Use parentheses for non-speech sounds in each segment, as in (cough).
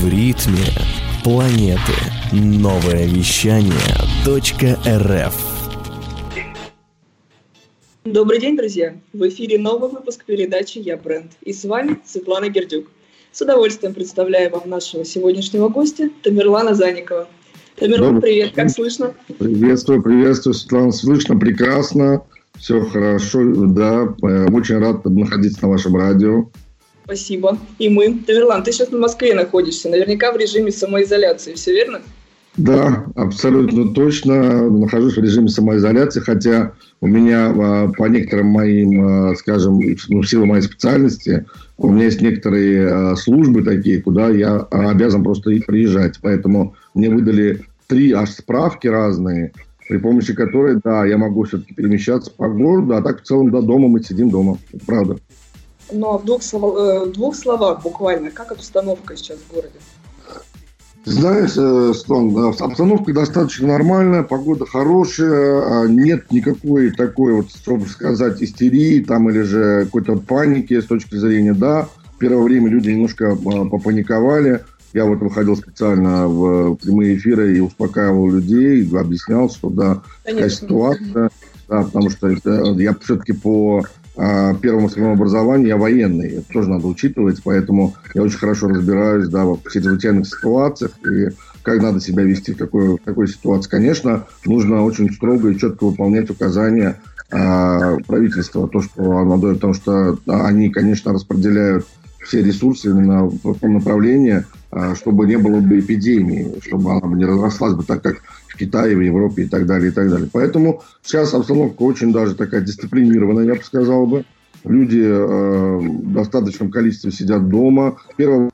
В ритме планеты. Новое вещание .рф Добрый день, друзья! В эфире новый выпуск передачи «Я бренд». И с вами Светлана Гердюк. С удовольствием представляю вам нашего сегодняшнего гостя Тамерлана Заникова. Тамерлан, Добрый. привет, как слышно? Приветствую, приветствую, Светлана, слышно прекрасно, все хорошо, да, очень рад находиться на вашем радио. Спасибо. И мы. Тамерлан, ты сейчас в Москве находишься, наверняка в режиме самоизоляции, все верно? Да, абсолютно точно. Нахожусь в режиме самоизоляции, хотя у меня а, по некоторым моим, а, скажем, ну, в силу моей специальности, у меня есть некоторые а, службы такие, куда я обязан просто приезжать. Поэтому мне выдали три аж справки разные, при помощи которой, да, я могу все-таки перемещаться по городу, а так в целом до дома мы сидим дома. Правда. Ну, а в двух, слов, э, в двух словах буквально, как обстановка сейчас в городе? Знаешь, э, Стон, обстановка достаточно нормальная, погода хорошая, а нет никакой такой вот, чтобы сказать, истерии там или же какой-то паники с точки зрения, да, в первое время люди немножко а, попаниковали, я вот выходил специально в прямые эфиры и успокаивал людей, объяснял, что да, такая ситуация, да, потому что это, я все-таки по первому своему образованию я военный. Это тоже надо учитывать, поэтому я очень хорошо разбираюсь да, в чрезвычайных ситуациях и как надо себя вести в такой, в такой ситуации. Конечно, нужно очень строго и четко выполнять указания а, правительства, то, что оно дает, потому что они, конечно, распределяют все ресурсы именно в том направлении, а, чтобы не было бы эпидемии, чтобы она не разрослась бы так, как Китае, в Европе и так далее, и так далее. Поэтому сейчас обстановка очень даже такая дисциплинированная, я бы сказал бы. Люди э, в достаточном количестве сидят дома. Первое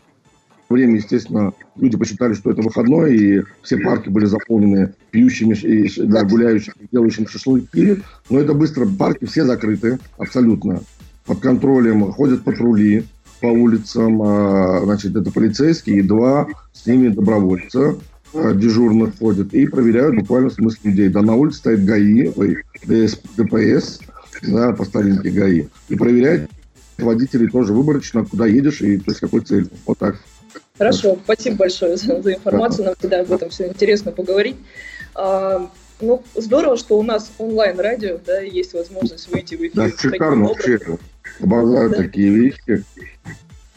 время, естественно, люди посчитали, что это выходной, и все парки были заполнены пьющими, и, да, гуляющими, делающими шашлыки. Но это быстро, парки все закрыты, абсолютно. Под контролем ходят патрули по улицам, а, значит, это полицейские, и два с ними добровольца. Э, дежурных ходят и проверяют буквально смысл людей. Да, на улице стоит ГАИ, ой, ДС, ДПС, да, по старинке ГАИ, и проверяют водителей тоже выборочно, куда едешь и то есть какой цель. Вот так. Хорошо, спасибо большое за, за информацию. Нам всегда об этом все интересно поговорить. А, ну, здорово, что у нас онлайн-радио, да, есть возможность выйти в эфир. Да, шикарно вообще. Обожаю да. такие вещи.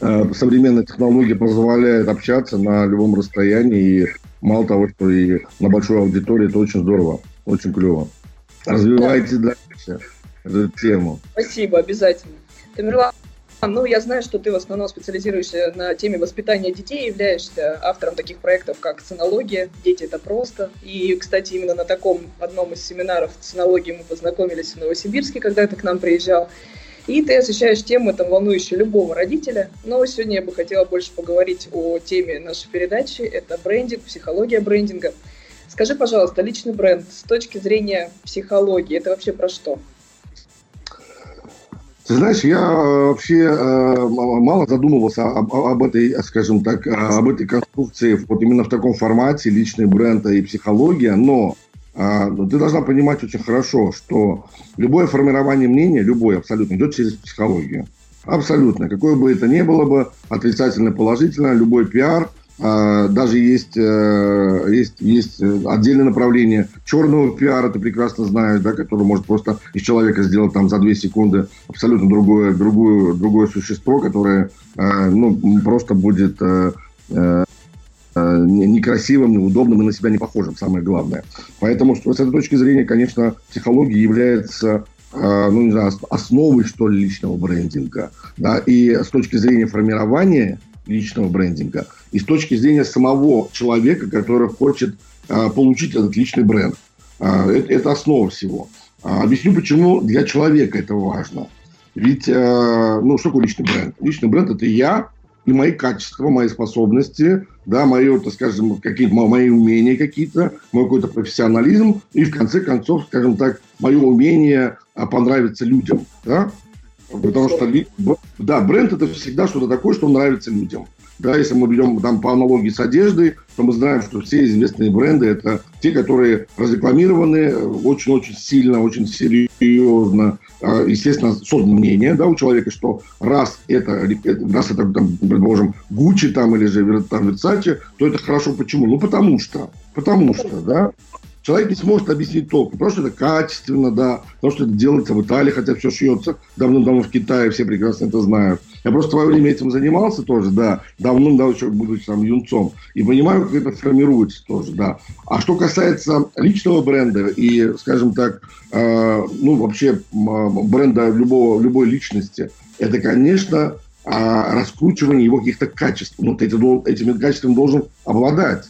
Э, современная технология позволяет общаться на любом расстоянии и Мало того, что и на большой аудитории, это очень здорово, очень клево. Развивайте да. дальше эту тему. Спасибо, обязательно. Тамерлан, ну, я знаю, что ты в основном специализируешься на теме воспитания детей, являешься автором таких проектов, как «Ценология», «Дети – это просто». И, кстати, именно на таком одном из семинаров «Ценологии» мы познакомились в Новосибирске, когда ты к нам приезжал. И ты освещаешь тему, там, волнующую любого родителя. Но сегодня я бы хотела больше поговорить о теме нашей передачи. Это брендинг, психология брендинга. Скажи, пожалуйста, личный бренд с точки зрения психологии, это вообще про что? Ты знаешь, я э, вообще э, мало задумывался об, об этой, скажем так, об этой конструкции вот именно в таком формате личный бренд и психология, но ты должна понимать очень хорошо, что любое формирование мнения, любое абсолютно, идет через психологию. Абсолютно. Какое бы это ни было бы, отрицательно, положительно, любой пиар, а, даже есть, э, есть, есть отдельное направление черного пиара, ты прекрасно знаешь, да, который может просто из человека сделать там за две секунды абсолютно другое, другое, другое существо, которое э, ну, просто будет Э, некрасивым, неудобным и на себя не похожим, самое главное. Поэтому с этой точки зрения, конечно, психология является э, ну, не знаю, основой, что ли, личного брендинга. Да? И с точки зрения формирования личного брендинга, и с точки зрения самого человека, который хочет э, получить этот личный бренд. Это, это основа всего. Объясню, почему для человека это важно. Ведь, ну, что такое личный бренд? Личный бренд – это я, и мои качества, мои способности, да, мои, так скажем, какие-то мои умения какие-то, мой какой-то профессионализм, и в конце концов, скажем так, мое умение а, понравиться людям, да, потому что, да, бренд это всегда что-то такое, что нравится людям. Да, если мы берем там по аналогии с одеждой, то мы знаем, что все известные бренды – это те, которые разрекламированы очень-очень сильно, очень серьезно. А, естественно, создано мнение да, у человека, что раз это, раз это там, предположим, Гуччи там, или же там, Versace, то это хорошо. Почему? Ну, потому что. Потому что, да. Человек не сможет объяснить толку, потому что это качественно, да, потому что это делается в Италии, хотя все шьется давным-давно в Китае, все прекрасно это знают. Я просто в свое время этим занимался тоже, да, давным-давно еще будучи там юнцом, и понимаю, как это формируется тоже, да. А что касается личного бренда и, скажем так, э, ну, вообще бренда любого, любой личности, это, конечно, э, раскручивание его каких-то качеств. Ну, ты этими качествами должен обладать.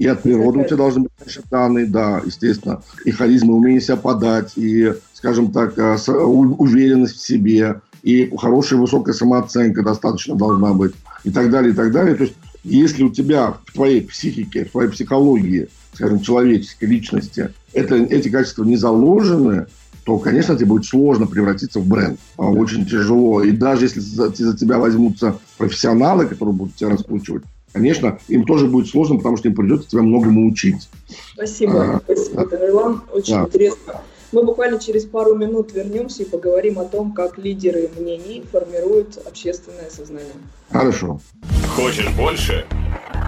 И от природы у тебя должны быть конечно, данные, да, естественно. И харизма, умение себя подать, и, скажем так, э, уверенность в себе, и хорошая высокая самооценка достаточно должна быть, и так далее, и так далее. То есть, если у тебя в твоей психике, в твоей психологии, скажем, человеческой личности, это, эти качества не заложены, то, конечно, тебе будет сложно превратиться в бренд. А, очень тяжело. И даже если за, за тебя возьмутся профессионалы, которые будут тебя раскручивать, конечно, им тоже будет сложно, потому что им придется тебя многому учить. Спасибо, а, спасибо. Тамерлан. Очень да. интересно. Мы буквально через пару минут вернемся и поговорим о том, как лидеры мнений формируют общественное сознание. Хорошо. Хочешь больше?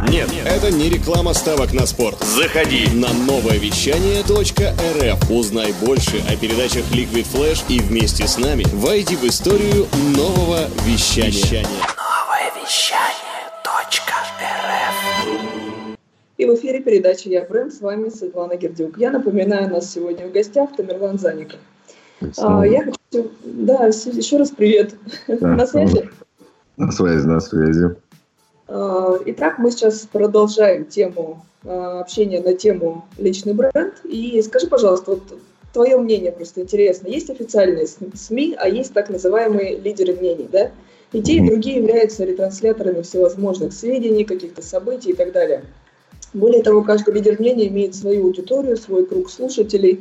Нет, Нет, это не реклама ставок на спорт. Заходи на новое вещание .рф. Узнай больше о передачах Liquid Flash и вместе с нами войди в историю нового вещания. вещания. Новое вещание. И в эфире передача «Я бренд» с вами Светлана Гердюк. Я напоминаю, у нас сегодня в гостях Тамерлан Заников. А, я хочу... Да, еще раз привет. Да, на связи? На связи, на связи. А, итак, мы сейчас продолжаем тему а, общения на тему личный бренд. И скажи, пожалуйста, вот твое мнение просто интересно. Есть официальные СМИ, а есть так называемые лидеры мнений, да? И те, и другие являются ретрансляторами всевозможных сведений, каких-то событий и так далее. Более того, каждый лидер мнения имеет свою аудиторию, свой круг слушателей.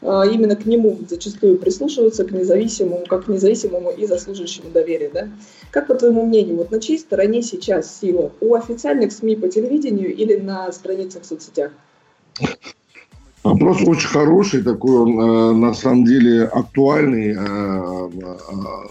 А, именно к нему зачастую прислушиваются, к независимому, как к независимому и заслуживающему доверия. Да? Как по твоему мнению, вот на чьей стороне сейчас сила? У официальных СМИ по телевидению или на страницах в соцсетях? Вопрос очень хороший, такой он э, на самом деле актуальный. Э, э,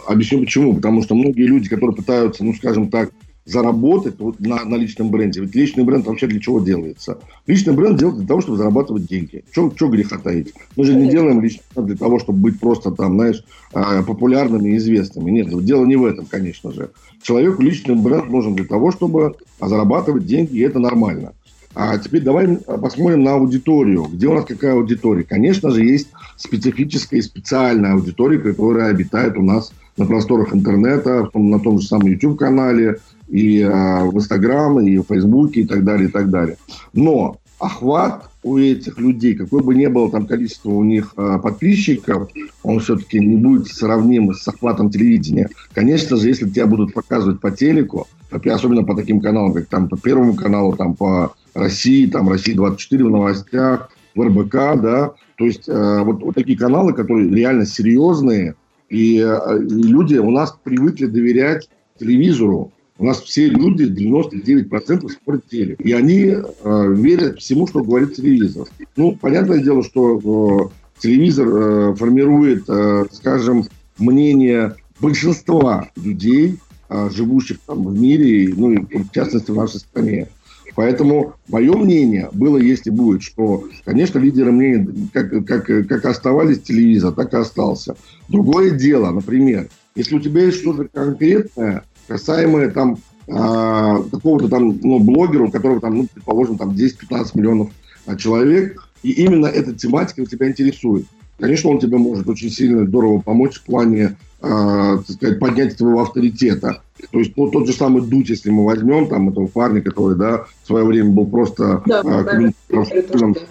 объясню почему. Потому что многие люди, которые пытаются, ну скажем так, заработать вот на, на личном бренде. Ведь личный бренд вообще для чего делается? Личный бренд делается для того, чтобы зарабатывать деньги. Что греха таить? Мы же не делаем личный бренд для того, чтобы быть просто там, знаешь, а, популярными и известными. Нет, дело не в этом, конечно же. Человеку личный бренд нужен для того, чтобы зарабатывать деньги, и это нормально. А теперь давай посмотрим на аудиторию. Где у нас какая аудитория? Конечно же, есть специфическая и специальная аудитория, которая обитает у нас на просторах интернета, на том же самом YouTube-канале, и э, в Инстаграм, и в Фейсбуке, и так далее, и так далее. Но охват у этих людей, какое бы ни было там количество у них э, подписчиков, он все-таки не будет сравним с охватом телевидения. Конечно же, если тебя будут показывать по телеку, особенно по таким каналам, как там по Первому каналу, там по России, там России-24 в новостях, в РБК, да, то есть э, вот, вот такие каналы, которые реально серьезные, и, э, и люди у нас привыкли доверять телевизору, у нас все люди, 99% смотрят телек. И они э, верят всему, что говорит телевизор. Ну, понятное дело, что э, телевизор э, формирует, э, скажем, мнение большинства людей, э, живущих там в мире, ну, и в частности в нашей стране. Поэтому мое мнение было, если будет, что, конечно, лидеры мнений как, как, как оставались телевизор, так и остался. Другое дело, например, если у тебя есть что-то конкретное, касаемое там а, какого-то там ну, блогера, у которого там, ну, предположим, там 10-15 миллионов а, человек, и именно эта тематика тебя интересует. Конечно, он тебе может очень сильно здорово помочь в плане, так сказать, поднятия твоего авторитета. То есть ну, тот же самый Дудь, если мы возьмем там этого парня, который, да, в свое время был просто да, э, комментатором, да,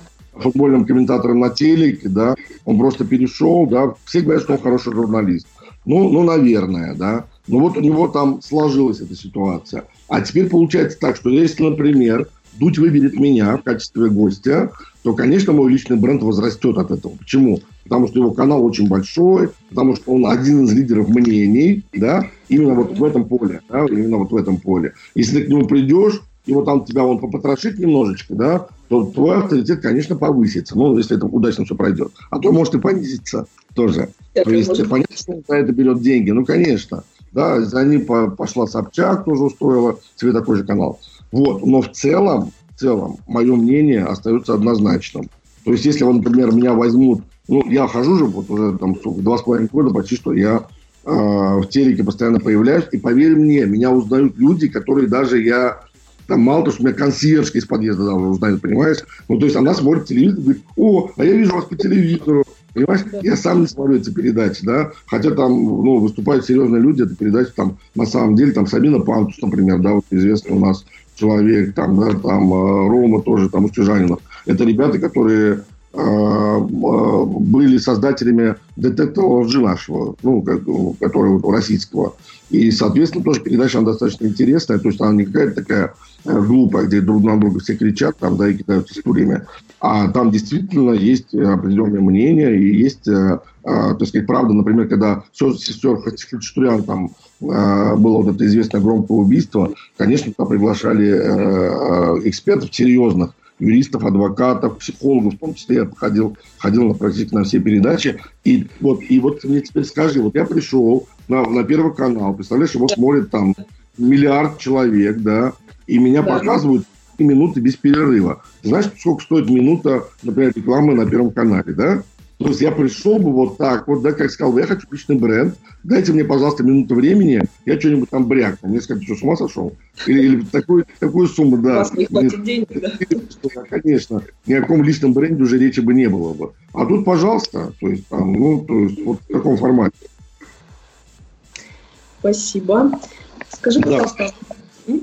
футбольным комментатором на телеке, да, он просто перешел, да, все говорят, что он хороший журналист. Ну, ну, наверное, да. Но вот у него там сложилась эта ситуация. А теперь получается так, что если, например, Дудь выберет меня в качестве гостя, то, конечно, мой личный бренд возрастет от этого. Почему? Потому что его канал очень большой, потому что он один из лидеров мнений, да, именно вот в этом поле, да, именно вот в этом поле. Если ты к нему придешь, и вот там тебя он попотрошит немножечко, да, то твой авторитет, конечно, повысится. Ну, если это удачно все пройдет. А то может и понизиться тоже. Это то есть, может... понятно, что за это берет деньги. Ну, конечно. Да, за ним пошла Собчак, тоже устроила себе такой же канал. Вот. Но в целом, в целом, мое мнение остается однозначным. То есть, если, например, меня возьмут, ну, я хожу же вот уже там два с половиной года почти, что я э, в телеке постоянно появляюсь, и поверь мне, меня узнают люди, которые даже я там мало того, что меня консьержка из подъезда даже узнает, понимаешь? Ну, то есть она смотрит телевизор и говорит, о, а я вижу вас по телевизору. Понимаешь? Да. Я сам не смотрю эти передачи, да. Хотя там, ну, выступают серьезные люди, это передачи там, на самом деле, там, Сабина Пантус, например, да, вот известный у нас человек, там, да, там, э, Рома тоже, там, Устюжанинов. Это ребята, которые э, э, были создателями детектора лжи нашего, ну, которого российского. И, соответственно, тоже передача она достаточно интересная. То есть она не какая-то такая э, глупая, где друг на друга все кричат там, да, и кидаются историями. А там действительно есть определенное мнение и есть, э, э, так сказать, правда, например, когда сестер Хачатурян там было вот это известное громкое убийство, конечно, туда приглашали экспертов серьезных, юристов, адвокатов, психологов, в том числе я ходил, ходил на практически на все передачи. И вот, и вот мне теперь скажи, вот я пришел на, на Первый канал, представляешь, его смотрит там миллиард человек, да, и меня да. показывают минуты без перерыва. Знаешь, сколько стоит минута, например, рекламы на Первом канале, да? То есть я пришел бы вот так, вот, да, как сказал, я хочу личный бренд, дайте мне, пожалуйста, минуту времени, я что-нибудь там брякну. Мне сказали, что с ума сошел? Или, или такую, такую сумму, да. У вас не хватит денег, да? Конечно, ни о каком личном бренде уже речи бы не было бы. А тут, пожалуйста, то есть, там, ну, то есть, вот в таком формате. Спасибо. Скажи, пожалуйста, да.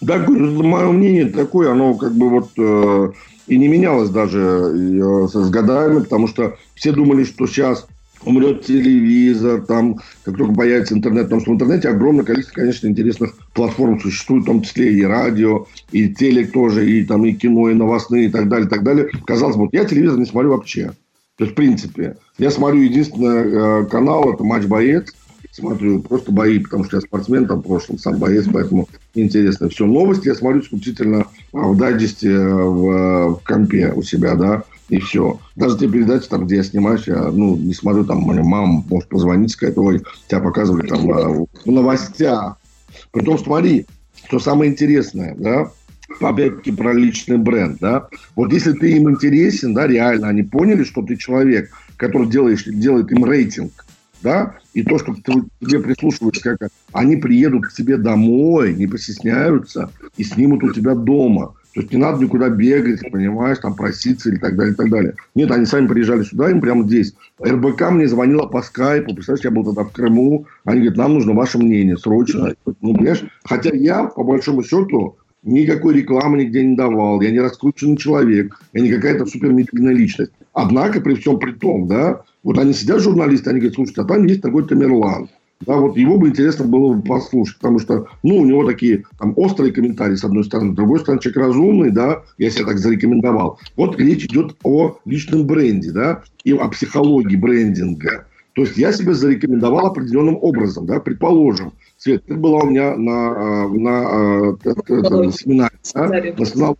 Да, мое мнение такое, оно как бы вот э, и не менялось даже с годами, потому что все думали, что сейчас умрет телевизор, там, как только появится интернет, потому что в интернете огромное количество, конечно, интересных платформ существует, в том числе и радио, и телек тоже, и там и кино, и новостные, и так далее, и так далее. Казалось бы, я телевизор не смотрю вообще. То есть, в принципе, я смотрю единственный э, канал, это «Матч Боец», смотрю просто бои, потому что я спортсмен там в прошлом, сам боец, поэтому интересно. Все, новости я смотрю исключительно а, в дайджесте э, в, в компе у себя, да, и все. Даже те передачи, там, где я снимаюсь, я, ну, не смотрю, там, моя мама может позвонить, сказать, ой, тебя показывали там а, в новостях. Притом, смотри, что самое интересное, да, опять-таки про личный бренд, да. Вот если ты им интересен, да, реально, они поняли, что ты человек, который делаешь, делает им рейтинг, да, и то, что ты, тебе прислушиваются, как они приедут к тебе домой, не постесняются и снимут у тебя дома. То есть не надо никуда бегать, понимаешь, там проситься или так далее, и так далее. Нет, они сами приезжали сюда, им прямо здесь. РБК мне звонила по скайпу, представляешь, я был тогда в Крыму. Они говорят, нам нужно ваше мнение срочно. Ну, понимаешь, хотя я, по большому счету, никакой рекламы нигде не давал, я не раскрученный человек, я не какая-то супермедийная личность. Однако, при всем при том, да, вот они сидят, журналисты, они говорят, слушайте, а там есть такой Тамерлан. Да, вот его бы интересно было бы послушать, потому что, ну, у него такие там острые комментарии, с одной стороны, с другой стороны, человек разумный, да, я себя так зарекомендовал. Вот речь идет о личном бренде, да, и о психологии брендинга. То есть я себя зарекомендовал определенным образом, да, предположим. Свет, ты была у меня на, на, на, на семинаре, да, на,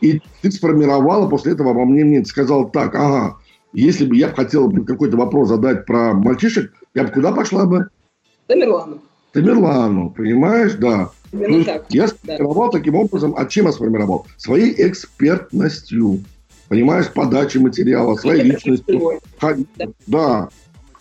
и ты сформировала после этого во мне мне сказал так, ага, если бы я хотел какой-то вопрос задать про мальчишек, я бы куда пошла бы? Тамерлану. Тамерлану, понимаешь, да. Именно так. Я сформировал да. таким образом, а чем я сформировал? Своей экспертностью, понимаешь, подачей материала, своей личностью. Да. да.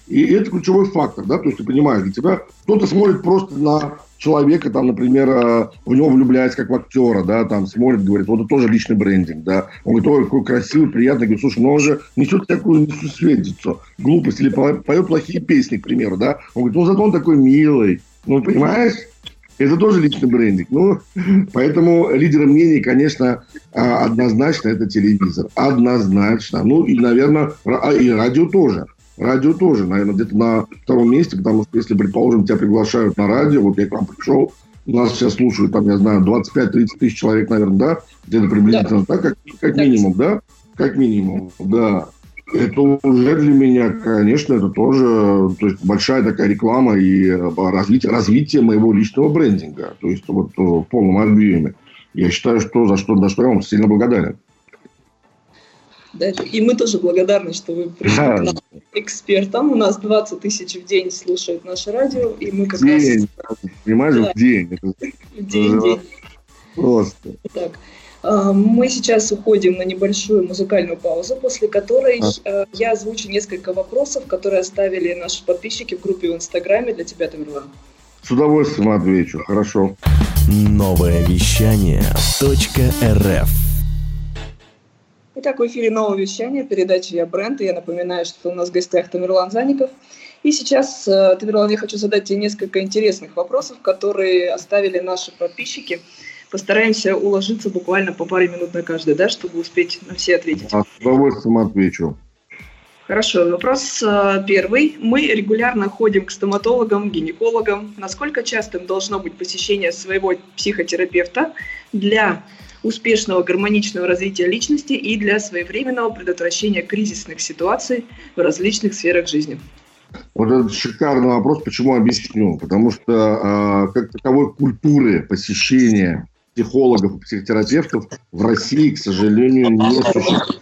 И это ключевой фактор, да, то есть ты понимаешь, для тебя кто-то смотрит просто на человека, там, например, э, в него влюбляется как в актера, да, там смотрит, говорит, вот это тоже личный брендинг, да. Он говорит, ой, какой красивый, приятный, говорит, слушай, ну он же несет такую несусветицу, глупость, или поет плохие песни, к примеру, да. Он говорит, ну зато он такой милый, ну, понимаешь? Это тоже личный брендинг. Ну, поэтому лидеры мнений, конечно, а, однозначно это телевизор. Однозначно. Ну, и, наверное, и радио тоже. Радио тоже, наверное, где-то на втором месте, потому что если, предположим, тебя приглашают на радио, вот я к вам пришел, нас сейчас слушают, там, я знаю, 25-30 тысяч человек, наверное, да? Где-то приблизительно да. так, как, как минимум, да? Как минимум, да. Это уже для меня, конечно, это тоже то есть большая такая реклама и э, развитие, развитие моего личного брендинга. То есть вот в полном объеме. Я считаю, что за что, за что я вам сильно благодарен. Да, и мы тоже благодарны, что вы пришли да. к нам экспертам. У нас 20 тысяч в день слушают наше радио, и мы как день, раз... Понимаешь, да. в день. (laughs) В день, день. Просто. Так. А, мы сейчас уходим на небольшую музыкальную паузу, после которой а. я озвучу несколько вопросов, которые оставили наши подписчики в группе в Инстаграме для тебя, Тамерлан. С удовольствием отвечу, хорошо. Новое вещание .рф Итак, в эфире новое вещание, передача «Я бренд». И я напоминаю, что у нас в гостях Тамерлан Заников. И сейчас, э, Тамерлан, я хочу задать тебе несколько интересных вопросов, которые оставили наши подписчики. Постараемся уложиться буквально по паре минут на каждый, да, чтобы успеть на все ответить. С удовольствием отвечу. Хорошо, вопрос э, первый. Мы регулярно ходим к стоматологам, гинекологам. Насколько частым должно быть посещение своего психотерапевта для успешного гармоничного развития личности и для своевременного предотвращения кризисных ситуаций в различных сферах жизни? Вот это шикарный вопрос, почему объясню. Потому что э, как таковой культуры посещения психологов и психотерапевтов в России, к сожалению, не существует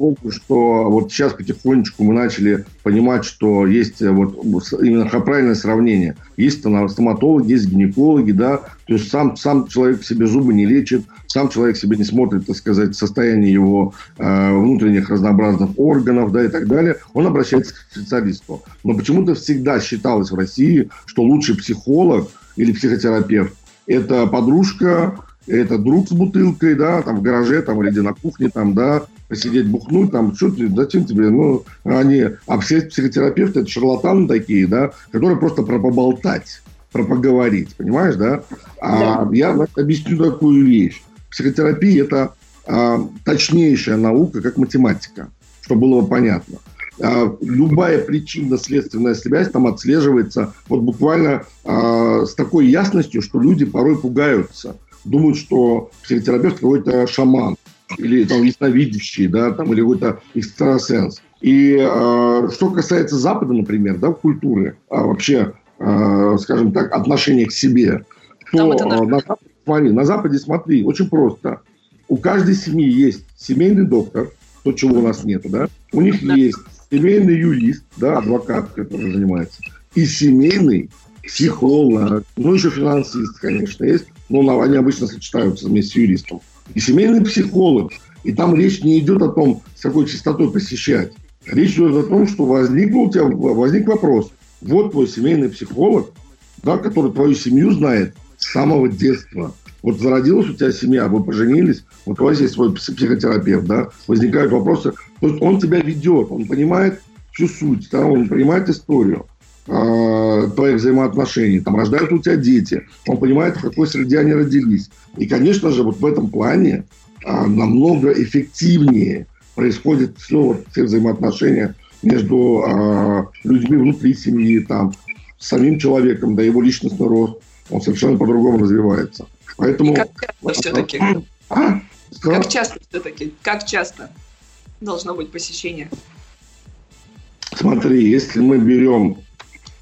богу, что вот сейчас потихонечку мы начали понимать, что есть э, вот именно правильное сравнение. Есть стоматологи, есть гинекологи, да, то есть сам, сам человек себе зубы не лечит, сам человек себе не смотрит, так сказать, состояние его э, внутренних разнообразных органов, да, и так далее, он обращается к специалисту. Но почему-то всегда считалось в России, что лучший психолог или психотерапевт – это подружка, это друг с бутылкой, да, там в гараже, там, или на кухне, там, да, посидеть, бухнуть, там, что ты, зачем тебе, ну, они, а все психотерапевты, это шарлатаны такие, да, которые просто про поболтать, про поговорить, понимаешь, да? А да. я объясню такую вещь. Психотерапия – это а, точнейшая наука, как математика, чтобы было понятно. А, любая причинно-следственная связь там отслеживается вот буквально а, с такой ясностью, что люди порой пугаются. Думают, что психотерапевт какой-то шаман или там ясновидящий, да, там, или какой-то экстрасенс. И э, что касается Запада, например, да, культуры, а вообще, э, скажем так, отношения к себе, то э, на, Западе, смотри, на Западе, смотри, очень просто. У каждой семьи есть семейный доктор, то, чего у нас нет, да. У них да. есть семейный юрист, да, адвокат, который занимается, и семейный психолог, ну, еще финансист, конечно, есть, но они обычно сочетаются вместе с юристом и семейный психолог. И там речь не идет о том, с какой частотой посещать. Речь идет о том, что возник у тебя возник вопрос. Вот твой семейный психолог, да, который твою семью знает с самого детства. Вот зародилась у тебя семья, вы поженились, вот у вас есть свой психотерапевт, да, возникают вопросы. То есть он тебя ведет, он понимает всю суть, да, он понимает историю твоих взаимоотношений, там рождаются у тебя дети, он понимает, в какой среде они родились. И, конечно же, вот в этом плане э, намного эффективнее происходит все, вот, все взаимоотношения между э, людьми внутри семьи, там, самим человеком, да, его личностный рост, он совершенно по-другому развивается. Поэтому... И как часто все-таки? А? Как часто все-таки? Как часто должно быть посещение? Смотри, если мы берем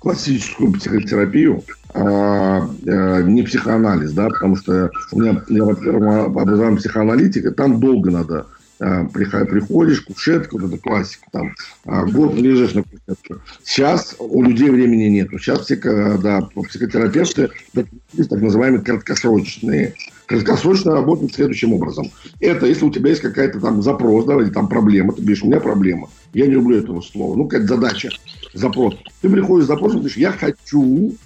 классическую психотерапию, а, а, не психоанализ, да, потому что у меня, я, во-первых, образование психоаналитика, там долго надо приходишь, кушетка, вот эта классика, там, а, год лежишь на кушетке. Сейчас у людей времени нет. Сейчас все, да, психотерапевты, так называемые краткосрочные. Краткосрочно работают следующим образом. Это если у тебя есть какая-то там запрос, да, или там проблема, ты говоришь, у меня проблема. Я не люблю этого слова. Ну, какая-то задача, запрос. Ты приходишь с запросом, говоришь, я хочу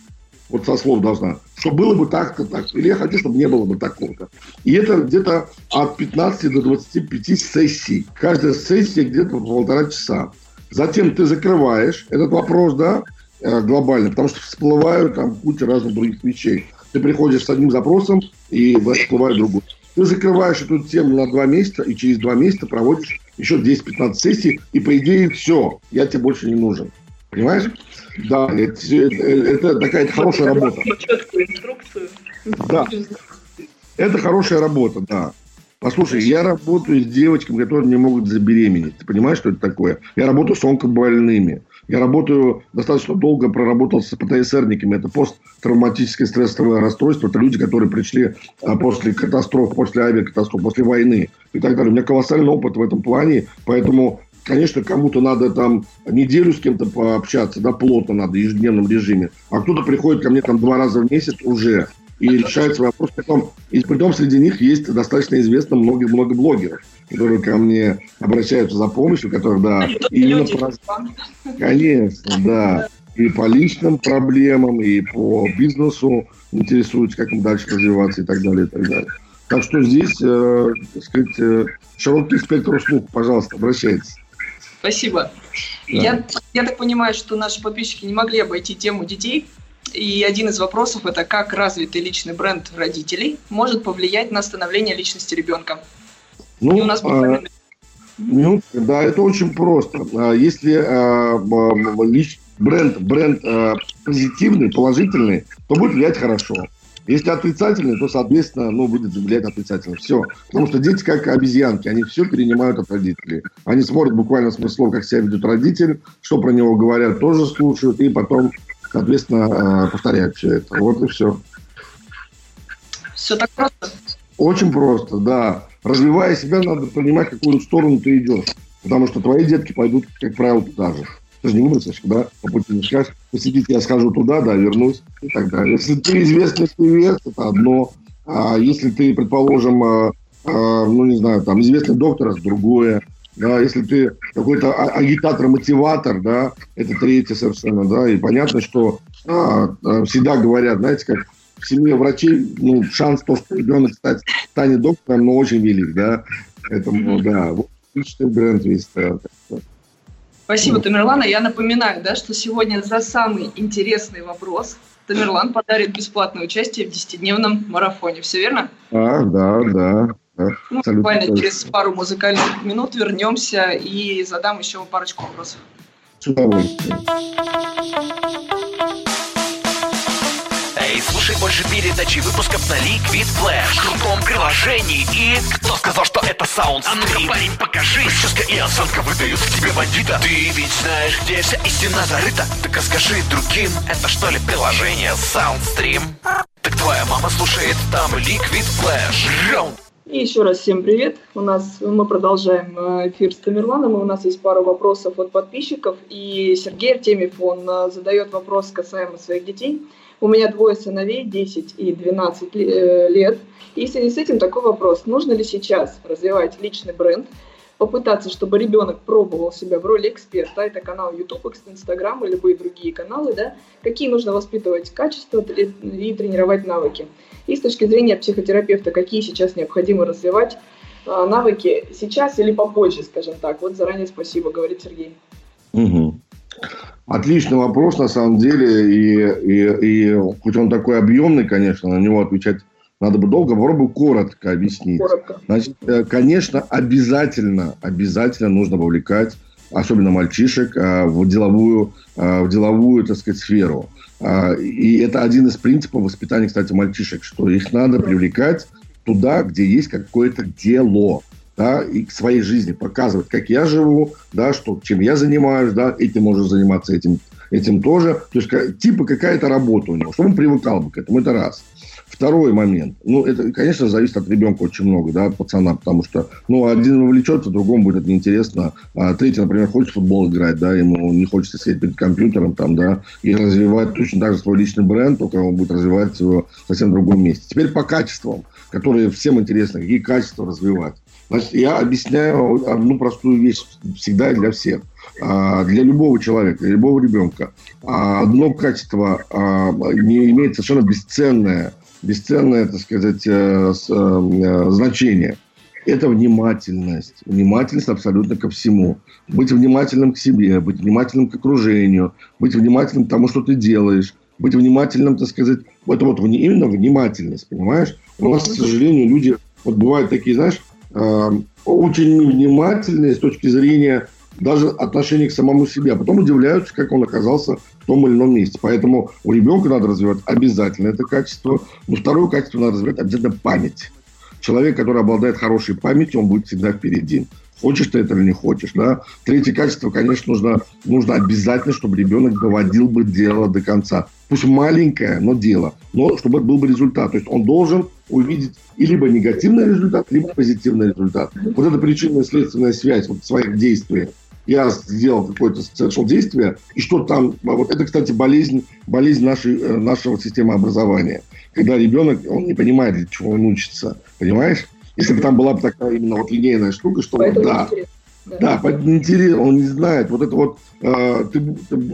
вот со слов должна, что было бы так-то, так. Или я хочу, чтобы не было бы такого-то. И это где-то от 15 до 25 сессий. Каждая сессия где-то полтора часа. Затем ты закрываешь этот вопрос, да, э, глобально, потому что всплывают там куча разных других вещей. Ты приходишь с одним запросом, и всплывает другой. Ты закрываешь эту тему на два месяца, и через два месяца проводишь еще 10-15 сессий, и по идее все, я тебе больше не нужен. Понимаешь? Да, это, это такая хорошая работа. Четкую инструкцию. Да. Это хорошая работа, да. Послушай, я работаю с девочками, которые не могут забеременеть. Ты понимаешь, что это такое? Я работаю с онкобольными. Я работаю, достаточно долго проработал с ПТСРниками. Это посттравматическое стрессовое расстройство. Это люди, которые пришли а, после катастроф, после авиакатастроф, после войны и так далее. У меня колоссальный опыт в этом плане. Поэтому конечно, кому-то надо там неделю с кем-то пообщаться, да, плотно надо, в ежедневном режиме. А кто-то приходит ко мне там два раза в месяц уже и решает свой вопрос. Притом, и при том среди них есть достаточно известно много, много блогеров, которые ко мне обращаются за помощью, которые, да, именно по... Конечно, да. И по личным проблемам, и по бизнесу интересуются, как им дальше развиваться и так далее, и так далее. Так что здесь, э, так сказать, э, широкий спектр услуг, пожалуйста, обращайтесь. Спасибо. Да. Я, я так понимаю, что наши подписчики не могли обойти тему детей, и один из вопросов это как развитый личный бренд родителей может повлиять на становление личности ребенка. Ну, и у нас а, ну, да, это очень просто. А, если а, лич, бренд, бренд а, позитивный, положительный, то будет влиять хорошо. Если отрицательный, то, соответственно, ну, будет влиять отрицательно. Все. Потому что дети как обезьянки, они все перенимают от родителей. Они смотрят буквально смыслов, как себя ведет родитель, что про него говорят, тоже слушают, и потом соответственно, э, повторять все это. Вот и все. Все так просто? Очень просто, да. Развивая себя, надо понимать, какую сторону ты идешь. Потому что твои детки пойдут, как правило, туда же. Ты же не выбросишь, да, по пути не скажешь, посидите, я схожу туда, да, вернусь и так далее. Если ты известный певец, это одно. А если ты, предположим, а, а, ну, не знаю, там, известный доктор, это другое да, если ты какой-то а, агитатор-мотиватор, да, это третье совершенно, да, и понятно, что а, а, всегда говорят, знаете, как в семье врачей, ну, шанс то, что ребенок стать, станет доктором, но очень велик, да, поэтому, да, вот личный бренд весь. Да, Спасибо. Тамерлана. Я напоминаю, да, что сегодня за самый интересный вопрос Тамерлан подарит бесплатное участие в 10-дневном марафоне. Все верно? А, да, да. Ну, буквально через пару музыкальных минут вернемся и задам еще парочку вопросов. Эй, слушай больше передачи выпусков на Liquid Flash В крутом приложении И кто сказал, что это саунд А ну парень, покажи Прическа и осанка выдают к тебе бандита Ты ведь знаешь, где вся истина зарыта Так расскажи другим Это что ли приложение Soundstream? Так твоя мама слушает там Liquid Flash Раунд и еще раз всем привет. У нас мы продолжаем э, эфир с Тамерланом, и у нас есть пару вопросов от подписчиков. И Сергей Артемьев, он э, задает вопрос касаемо своих детей. У меня двое сыновей, 10 и 12 э, лет. И в связи с этим такой вопрос. Нужно ли сейчас развивать личный бренд, попытаться, чтобы ребенок пробовал себя в роли эксперта, это канал YouTube, Instagram и любые другие каналы, да, какие нужно воспитывать качества и тренировать навыки. И с точки зрения психотерапевта, какие сейчас необходимо развивать а, навыки сейчас или попозже, скажем так. Вот заранее спасибо, говорит Сергей. Угу. Отличный вопрос, на самом деле, и, и, и хоть он такой объемный, конечно, на него отвечать надо бы долго, попробую коротко объяснить. Коротко. Значит, э, конечно, обязательно, обязательно нужно вовлекать, особенно мальчишек, а, в деловую, а, в деловую, так сказать, сферу. И это один из принципов воспитания, кстати, мальчишек, что их надо привлекать туда, где есть какое-то дело, да, и к своей жизни показывать, как я живу, да, что, чем я занимаюсь, да, этим можно заниматься, этим, этим тоже. То есть, типа какая-то работа у него, чтобы он привыкал бы к этому, это раз. Второй момент. Ну, это, конечно, зависит от ребенка очень много, да, от пацана, потому что, ну, один вовлечется, другому будет неинтересно. А третий, например, хочет в футбол играть, да, ему не хочется сидеть перед компьютером там, да, и развивать точно так же свой личный бренд, только он будет развивать его в совсем другом месте. Теперь по качествам, которые всем интересны, какие качества развивать. Значит, я объясняю одну простую вещь всегда для всех. А, для любого человека, для любого ребенка. А, одно качество а, не имеет совершенно бесценное бесценное, так сказать, э, э, значение. Это внимательность. Внимательность абсолютно ко всему. Быть внимательным к себе, быть внимательным к окружению, быть внимательным к тому, что ты делаешь, быть внимательным, так сказать, это вот именно внимательность, понимаешь? У нас, к сожалению, люди, вот бывают такие, знаешь, очень внимательные с точки зрения даже отношения к самому себе, а потом удивляются, как он оказался в том или ином месте. Поэтому у ребенка надо развивать обязательно это качество. Но второе качество надо развивать обязательно память. человек, который обладает хорошей памятью, он будет всегда впереди. Хочешь ты это или не хочешь, да. Третье качество, конечно, нужно, нужно обязательно, чтобы ребенок доводил бы дело до конца. Пусть маленькое, но дело. Но чтобы был бы результат. То есть он должен увидеть и либо негативный результат, либо позитивный результат. Вот эта причинно-следственная связь вот, своих действий я сделал какое-то совершил действие, и что там, вот это, кстати, болезнь, болезнь нашей, э, нашего системы образования. Когда ребенок, он не понимает, для чего он учится, понимаешь? Если бы там была бы такая именно вот линейная штука, что вот, да, да, да, поэтому интересно, он не знает. Вот это вот, э, ты,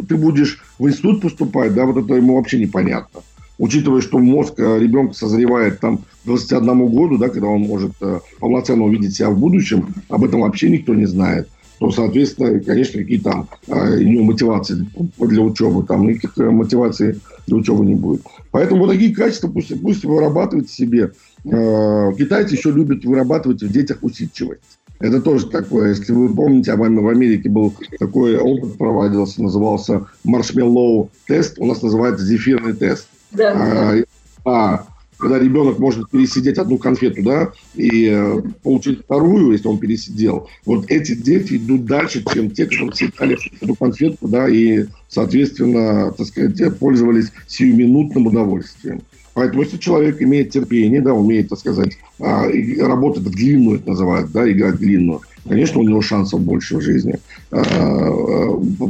ты будешь в институт поступать, да, вот это ему вообще непонятно. Учитывая, что мозг э, ребенка созревает там к 21 году, да, когда он может э, полноценно увидеть себя в будущем, об этом вообще никто не знает то, соответственно, конечно, какие там у него мотивации для учебы, там никаких э, мотиваций для учебы не будет. Поэтому вот такие качества пусть, пусть вырабатывают себе. Э, китайцы еще любят вырабатывать в детях усидчивость. Это тоже такое, если вы помните, в Америке был такой опыт проводился, назывался маршмеллоу тест, у нас называется зефирный тест. Да. А, а когда ребенок может пересидеть одну конфету, да, и э, получить вторую, если он пересидел. Вот эти дети идут дальше, чем те, которые съедали эту конфетку, да, и, соответственно, так сказать, пользовались сиюминутным удовольствием. Поэтому, если человек имеет терпение, да, умеет, так сказать, а, работать в длинную, это называют, да, играть в длинную, конечно, у него шансов больше в жизни а,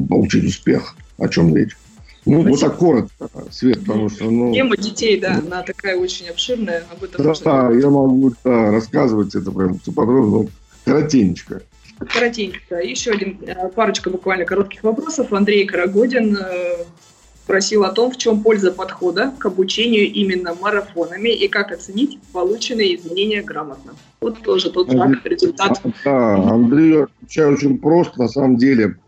получить успех. О чем речь? Ну, Спасибо. вот так коротко, Свет, потому что... Ну, Тема детей, да, она такая очень обширная. Об этом да, да я могу да, рассказывать это прям подробно, но коротенько. Коротенько. Еще один, э, парочка буквально коротких вопросов. Андрей Карагодин э, просил о том, в чем польза подхода к обучению именно марафонами и как оценить полученные изменения грамотно. Вот тоже тот шаг, результат. Да, Андрей отвечаю очень просто, на самом деле – а,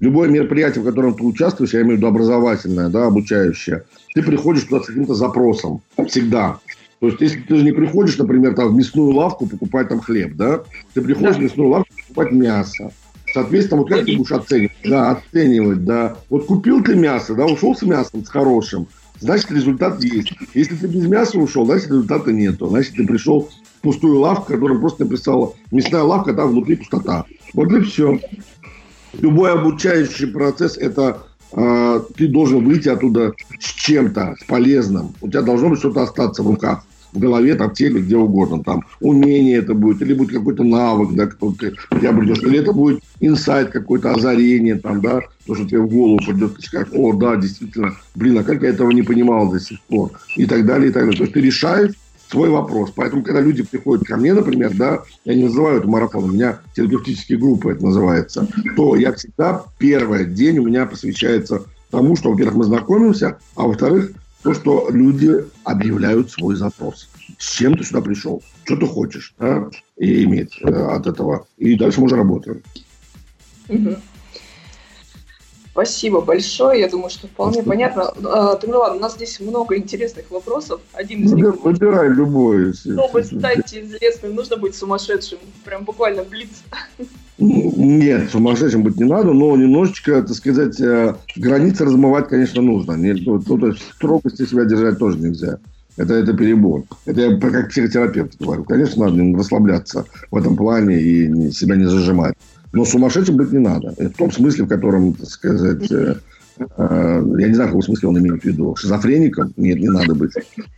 любое мероприятие, в котором ты участвуешь, я имею в виду образовательное, да, обучающее, ты приходишь туда с каким-то запросом. Всегда. То есть, если ты же не приходишь, например, там, в мясную лавку покупать там хлеб, да, ты приходишь да. в мясную лавку покупать мясо. Соответственно, вот как ты будешь оценивать? Да, оценивать, да. Вот купил ты мясо, да, ушел с мясом, с хорошим, значит, результат есть. Если ты без мяса ушел, значит, результата нету. Значит, ты пришел в пустую лавку, которая просто написала мясная лавка, там внутри пустота. Вот и все любой обучающий процесс – это э, ты должен выйти оттуда с чем-то, с полезным. У тебя должно быть что-то остаться в руках в голове, там, в теле, где угодно. Там, умение это будет, или будет какой-то навык, да, кто ты, тебя придешь, или это будет инсайт какое-то, озарение, там, да, то, что тебе в голову придет, ты скажешь, о, да, действительно, блин, а как я этого не понимал до сих пор, и так далее, и так далее. То есть ты решаешь свой вопрос. Поэтому, когда люди приходят ко мне, например, да, я не называю это марафоном, у меня терапевтические группы это называется, то я всегда первый день у меня посвящается тому, что, во-первых, мы знакомимся, а во-вторых, то, что люди объявляют свой запрос. С чем ты сюда пришел? Что ты хочешь? Да? И иметь э, от этого. И дальше мы уже работаем. Угу. Спасибо большое. Я думаю, что вполне Спасибо. понятно. А, Тамерлан, у нас здесь много интересных вопросов. Один из них... Выбирай любой. Чтобы стать известным, нужно быть сумасшедшим. Прям буквально блиц. Нет, сумасшедшим быть не надо, но немножечко, так сказать, э, границы размывать, конечно, нужно. Ну, ну, то есть строгости себя держать тоже нельзя. Это, это перебор. Это я как психотерапевт говорю. Конечно, надо расслабляться в этом плане и себя не зажимать. Но сумасшедшим быть не надо. В том смысле, в котором, так сказать, э, э, я не знаю, в каком смысле он имеет в виду. Шизофреником? Нет, не надо быть.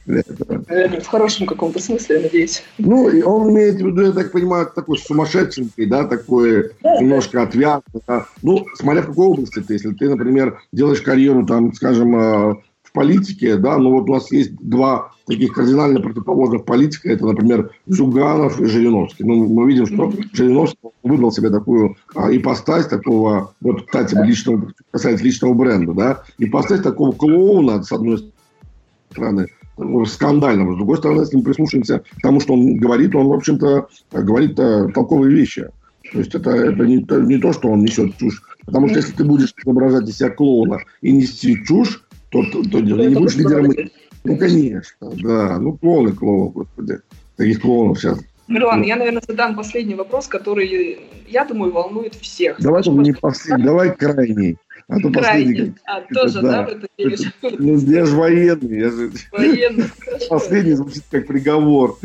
В хорошем каком-то смысле, я надеюсь. Ну, он имеет в виду, я так понимаю, такой сумасшедшенький, да, такой да, немножко отвязный. Да. Ну, смотря в какой области ты. Если ты, например, делаешь карьеру, там, скажем, э, в политике, да, ну вот у нас есть два таких кардинально противоположных политика, это, например, Зюганов и Жириновский. Ну, мы видим, что Жириновский выбрал себе такую а, ипостась такого, вот, кстати, личного, касается личного бренда, да, ипостась такого клоуна, с одной стороны, скандального. С другой стороны, если мы прислушаемся к тому, что он говорит, он, в общем-то, говорит а, толковые вещи. То есть это, это не, не то, что он несет чушь. Потому что если ты будешь изображать из себя клоуна и нести чушь, то, то, то, то не будешь лидером. Ну, конечно, да. Ну, клоуны, клоуны, господи. Таких клоунов сейчас. Мирлан, я, наверное, задам последний вопрос, который, я думаю, волнует всех. Давай, не последний, давай крайний. А то последний... А, тоже, да, в это веришь? Ну, я же военный. Я же... Военный. (laughs) Последний звучит как приговор.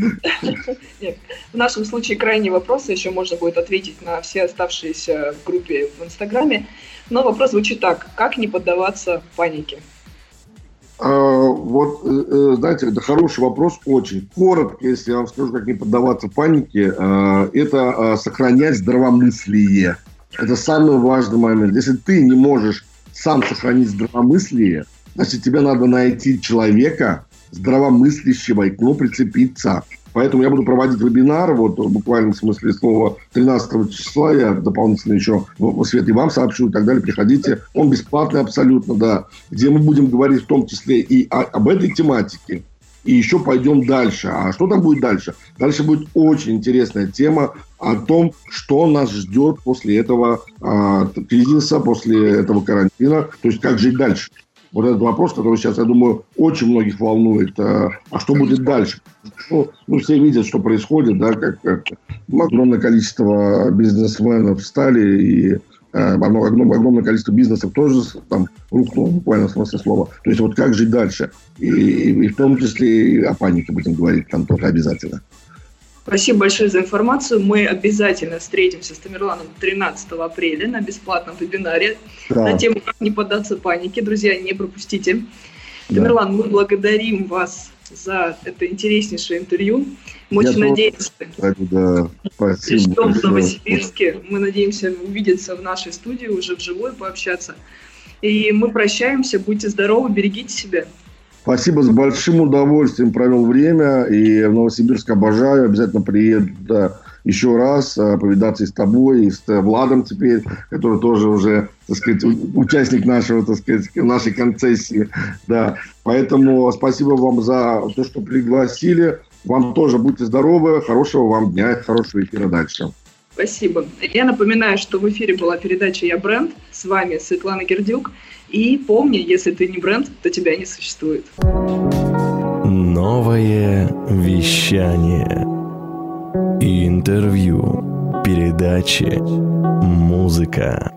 Нет, в нашем случае крайние вопросы еще можно будет ответить на все оставшиеся в группе в Инстаграме. Но вопрос звучит так. Как не поддаваться панике? А, вот, э, э, знаете, это хороший вопрос, очень. Коротко, если я вам скажу, как не поддаваться панике, а, это сохранять здравомыслие. Это самый важный момент. Если ты не можешь сам сохранить здравомыслие, значит, тебе надо найти человека, здравомыслящего, и к нему прицепиться. Поэтому я буду проводить вебинар, вот в буквальном смысле слова, 13 числа. Я дополнительно еще свет и вам сообщу и так далее. Приходите. Он бесплатный абсолютно, да. Где мы будем говорить в том числе и о, об этой тематике. И еще пойдем дальше. А что там будет дальше? Дальше будет очень интересная тема о том, что нас ждет после этого а, кризиса, после этого карантина. То есть, как жить дальше. Вот этот вопрос, который сейчас, я думаю, очень многих волнует. А, а что будет дальше? Ну, ну, все видят, что происходит, да, как, как огромное количество бизнесменов стали, и э, огромное количество бизнесов тоже там рухнуло, буквально в смысле слова. То есть вот как жить дальше? И, и в том числе и о панике будем говорить там тоже обязательно. Спасибо большое за информацию. Мы обязательно встретимся с Тамерланом 13 апреля на бесплатном вебинаре да. на тему «Как не поддаться панике». Друзья, не пропустите. Да. Тамерлан, мы благодарим вас за это интереснейшее интервью. Мы Я очень надеемся, да, спасибо что в Новосибирске. Мы надеемся увидеться в нашей студии, уже вживую пообщаться. И мы прощаемся. Будьте здоровы, берегите себя. Спасибо, с большим удовольствием провел время. И в Новосибирск обожаю. Обязательно приеду да, еще раз а, повидаться и с тобой, и с Владом теперь, который тоже уже, так сказать, участник нашего, так сказать, нашей концессии. Да. Поэтому спасибо вам за то, что пригласили. Вам тоже будьте здоровы, хорошего вам дня, хорошего эфира дальше. Спасибо. Я напоминаю, что в эфире была передача «Я бренд». С вами Светлана Гердюк. И помни, если ты не бренд, то тебя не существует. Новое вещание. Интервью. Передачи. Музыка.